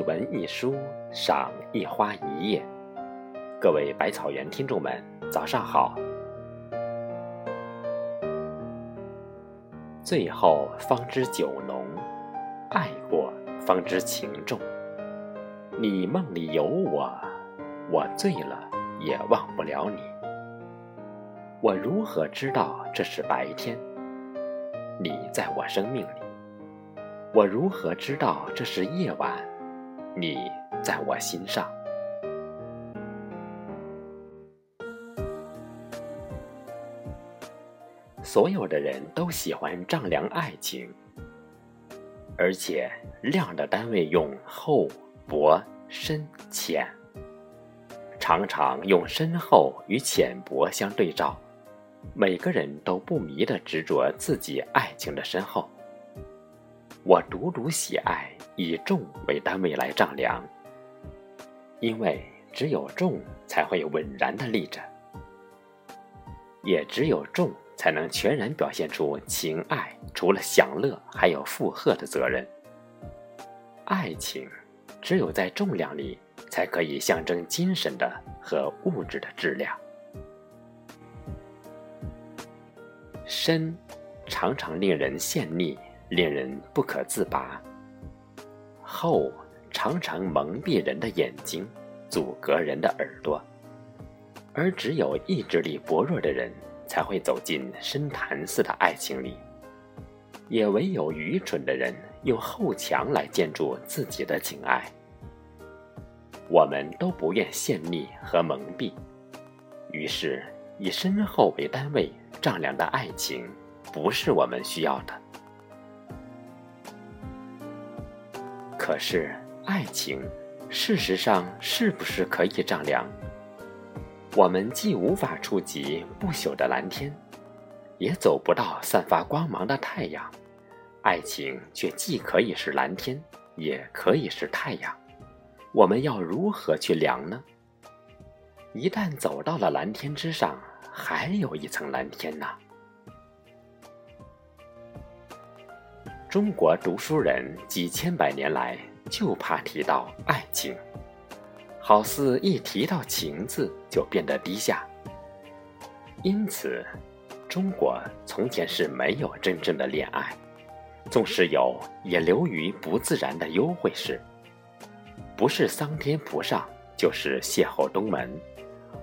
一文一书，赏一花一叶。各位百草园听众们，早上好。醉后方知酒浓，爱过方知情重。你梦里有我，我醉了也忘不了你。我如何知道这是白天？你在我生命里。我如何知道这是夜晚？你在我心上。所有的人都喜欢丈量爱情，而且量的单位用厚、薄、深、浅，常常用深厚与浅薄相对照。每个人都不迷的执着自己爱情的深厚。我独独喜爱以重为单位来丈量，因为只有重才会稳然的立着，也只有重才能全然表现出情爱除了享乐还有负荷的责任。爱情只有在重量里才可以象征精神的和物质的质量。深，常常令人陷溺。令人不可自拔。厚常常蒙蔽人的眼睛，阻隔人的耳朵，而只有意志力薄弱的人才会走进深潭似的爱情里，也唯有愚蠢的人用厚墙来建筑自己的情爱。我们都不愿陷溺和蒙蔽，于是以深厚为单位丈量的爱情，不是我们需要的。可是，爱情，事实上是不是可以丈量？我们既无法触及不朽的蓝天，也走不到散发光芒的太阳，爱情却既可以是蓝天，也可以是太阳。我们要如何去量呢？一旦走到了蓝天之上，还有一层蓝天呢？中国读书人几千百年来就怕提到爱情，好似一提到情字就变得低下。因此，中国从前是没有真正的恋爱，纵使有，也流于不自然的幽会式，不是桑天浦上，就是邂逅东门，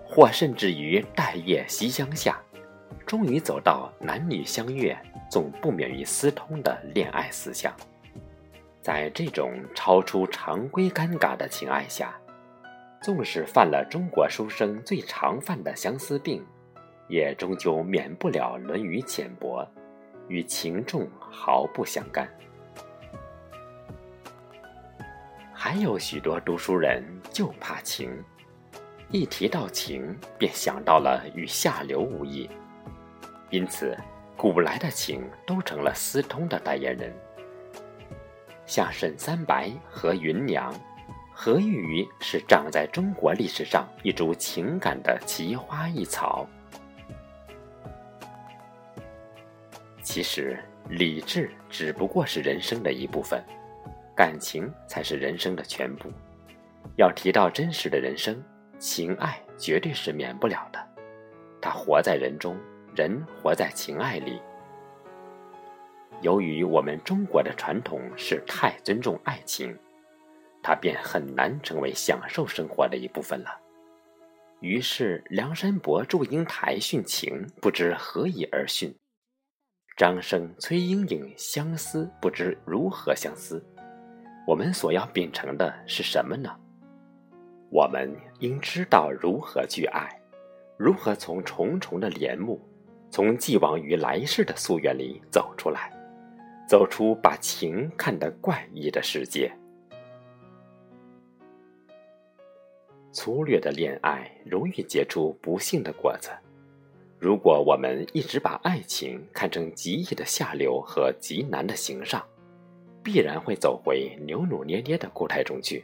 或甚至于待月西厢下，终于走到男女相悦。总不免于私通的恋爱思想，在这种超出常规尴尬的情爱下，纵使犯了中国书生最常犯的相思病，也终究免不了论语浅薄，与情重毫不相干。还有许多读书人就怕情，一提到情，便想到了与下流无异，因此。古来的情都成了私通的代言人，像沈三白和芸娘，何异于是长在中国历史上一株情感的奇花异草？其实，理智只不过是人生的一部分，感情才是人生的全部。要提到真实的人生，情爱绝对是免不了的。他活在人中。人活在情爱里，由于我们中国的传统是太尊重爱情，它便很难成为享受生活的一部分了。于是，梁山伯、祝英台殉情，不知何以而殉；张生、崔莺莺相思，不知如何相思。我们所要秉承的是什么呢？我们应知道如何去爱，如何从重重的帘幕。从既往于来世的夙愿里走出来，走出把情看得怪异的世界。粗略的恋爱容易结出不幸的果子。如果我们一直把爱情看成极易的下流和极难的行上，必然会走回扭扭捏捏的固态中去。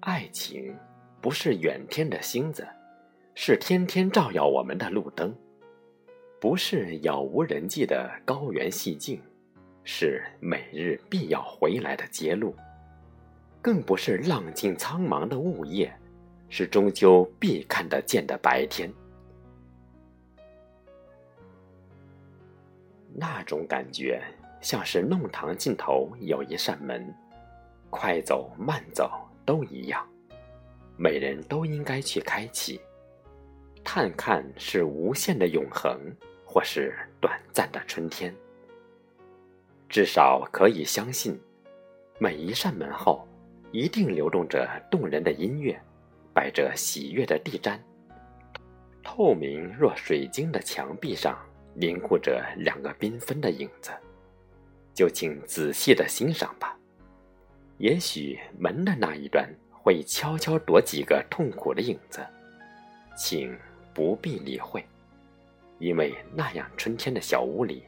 爱情不是远天的星子，是天天照耀我们的路灯。不是杳无人迹的高原细径，是每日必要回来的街路。更不是浪尽苍茫的雾夜，是终究必看得见的白天。那种感觉，像是弄堂尽头有一扇门，快走慢走都一样，每人都应该去开启，探看是无限的永恒，或是短暂的春天。至少可以相信，每一扇门后。一定流动着动人的音乐，摆着喜悦的地毡，透明若水晶的墙壁上凝固着两个缤纷的影子，就请仔细的欣赏吧。也许门的那一端会悄悄躲几个痛苦的影子，请不必理会，因为那样春天的小屋里，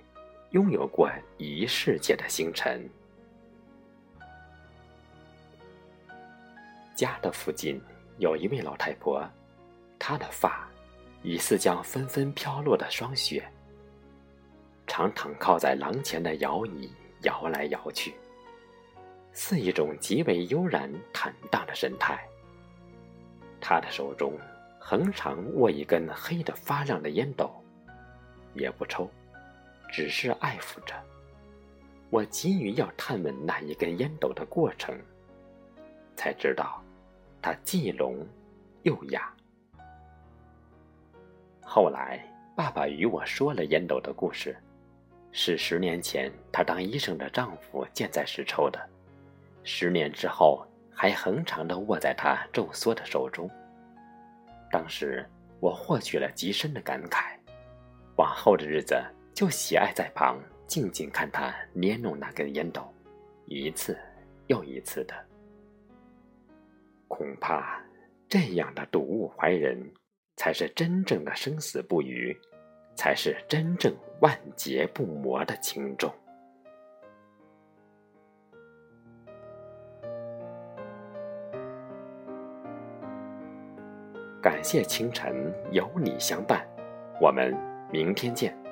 拥有过一世界的星辰。家的附近有一位老太婆，她的发疑似将纷纷飘落的霜雪，常躺靠在廊前的摇椅摇来摇去，似一种极为悠然坦荡的神态。她的手中横常握一根黑的发亮的烟斗，也不抽，只是爱抚着。我急于要探问那一根烟斗的过程，才知道。他既聋又哑。后来，爸爸与我说了烟斗的故事，是十年前他当医生的丈夫健在时抽的，十年之后还恒常的握在他皱缩的手中。当时我获取了极深的感慨，往后的日子就喜爱在旁静静看他捏弄那根烟斗，一次又一次的。恐怕，这样的睹物怀人，才是真正的生死不渝，才是真正万劫不磨的情重。感谢清晨有你相伴，我们明天见。